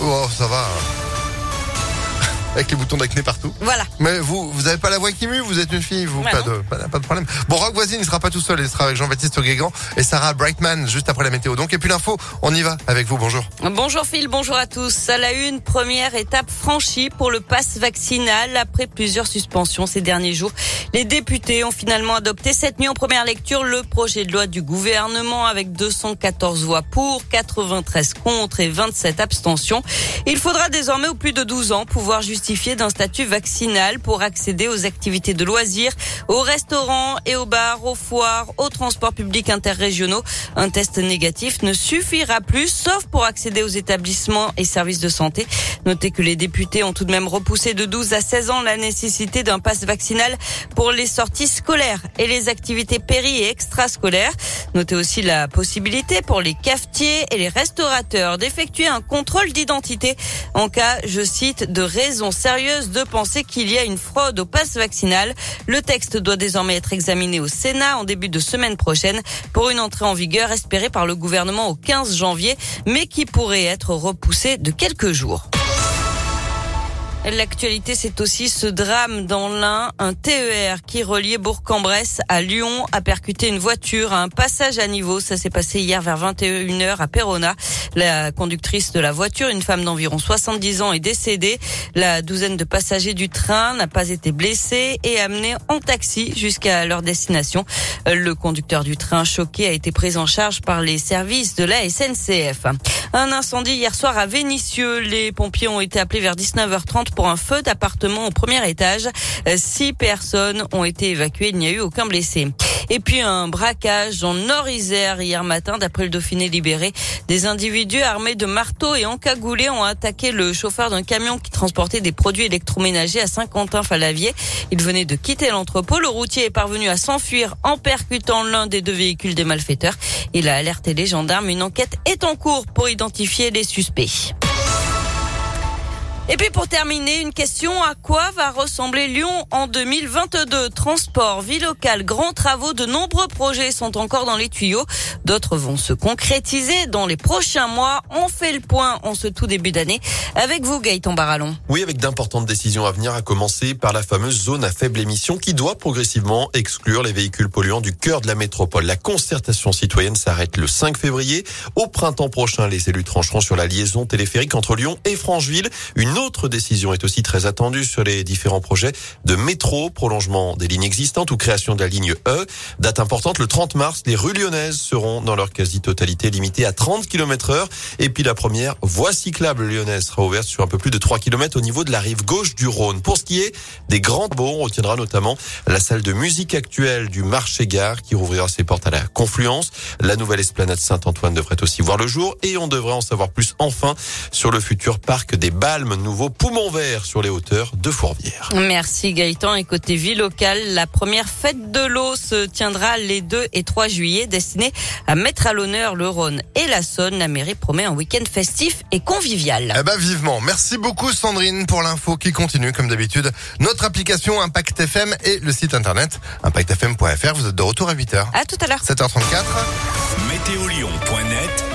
Oh, ça va. Avec les boutons d'acné partout. Voilà. Mais vous, vous avez pas la voix qui mue, vous êtes une fille, vous, pas de, pas, pas de problème. Bon, Rock Voisine, il sera pas tout seul, il sera avec Jean-Baptiste Guégan et Sarah Brightman juste après la météo. Donc, et puis l'info, on y va avec vous, bonjour. Bonjour Phil, bonjour à tous. À la une, première étape franchie pour le pass vaccinal après plusieurs suspensions ces derniers jours. Les députés ont finalement adopté cette nuit en première lecture le projet de loi du gouvernement avec 214 voix pour, 93 contre et 27 abstentions. Il faudra désormais aux plus de 12 ans pouvoir justifier d'un statut vaccinal pour accéder aux activités de loisirs, aux restaurants et aux bars, aux foires, aux transports publics interrégionaux. Un test négatif ne suffira plus, sauf pour accéder aux établissements et services de santé. Notez que les députés ont tout de même repoussé de 12 à 16 ans la nécessité d'un pass vaccinal pour les sorties scolaires et les activités péri et extrascolaires. Notez aussi la possibilité pour les cafetiers et les restaurateurs d'effectuer un contrôle d'identité en cas, je cite, de raisons sérieuses de penser qu'il y a une fraude au pass vaccinal. Le texte doit désormais être examiné au Sénat en début de semaine prochaine pour une entrée en vigueur espérée par le gouvernement au 15 janvier, mais qui pourrait être repoussée de quelques jours. L'actualité, c'est aussi ce drame dans l'Ain. Un TER qui reliait Bourg-en-Bresse à Lyon a percuté une voiture à un passage à niveau. Ça s'est passé hier vers 21h à Perona. La conductrice de la voiture, une femme d'environ 70 ans, est décédée. La douzaine de passagers du train n'a pas été blessée et amenée en taxi jusqu'à leur destination. Le conducteur du train choqué a été pris en charge par les services de la SNCF. Un incendie hier soir à Vénissieux. Les pompiers ont été appelés vers 19h30 pour un feu d'appartement au premier étage. Six personnes ont été évacuées. Il n'y a eu aucun blessé. Et puis un braquage en Nord-Isère hier matin, d'après le Dauphiné libéré. Des individus armés de marteaux et encagoulés ont attaqué le chauffeur d'un camion qui transportait des produits électroménagers à Saint-Quentin-Falavier. Il venait de quitter l'entrepôt. Le routier est parvenu à s'enfuir en percutant l'un des deux véhicules des malfaiteurs. Il a alerté les gendarmes. Une enquête est en cours pour identifier les suspects. Et puis pour terminer, une question à quoi va ressembler Lyon en 2022 Transport, vie locale, grands travaux, de nombreux projets sont encore dans les tuyaux. D'autres vont se concrétiser dans les prochains mois. On fait le point en ce tout début d'année avec vous Gaëtan Barallon. Oui, avec d'importantes décisions à venir, à commencer par la fameuse zone à faible émission qui doit progressivement exclure les véhicules polluants du cœur de la métropole. La concertation citoyenne s'arrête le 5 février. Au printemps prochain, les élus trancheront sur la liaison téléphérique entre Lyon et Francheville. Une autre décision est aussi très attendue sur les différents projets de métro, prolongement des lignes existantes ou création de la ligne E. Date importante, le 30 mars, les rues lyonnaises seront dans leur quasi-totalité limitées à 30 km heure. Et puis la première voie cyclable lyonnaise sera ouverte sur un peu plus de 3 km au niveau de la rive gauche du Rhône. Pour ce qui est des grands beaux, on retiendra notamment la salle de musique actuelle du marché gare qui rouvrira ses portes à la confluence. La nouvelle esplanade Saint-Antoine devrait aussi voir le jour et on devrait en savoir plus enfin sur le futur parc des Balmes, nouveau poumon vert sur les hauteurs de Fourvière. Merci Gaëtan. Et côté vie locale, la première fête de l'eau se tiendra les 2 et 3 juillet, destinée à mettre à l'honneur le Rhône et la Saône. La mairie promet un week-end festif et convivial. Eh ben, vivement. Merci beaucoup, Sandrine, pour l'info qui continue, comme d'habitude. Notre application Impact FM et le site internet impactfm.fr. Vous êtes de retour à 8h. À tout à l'heure. 7h34. Météolion.net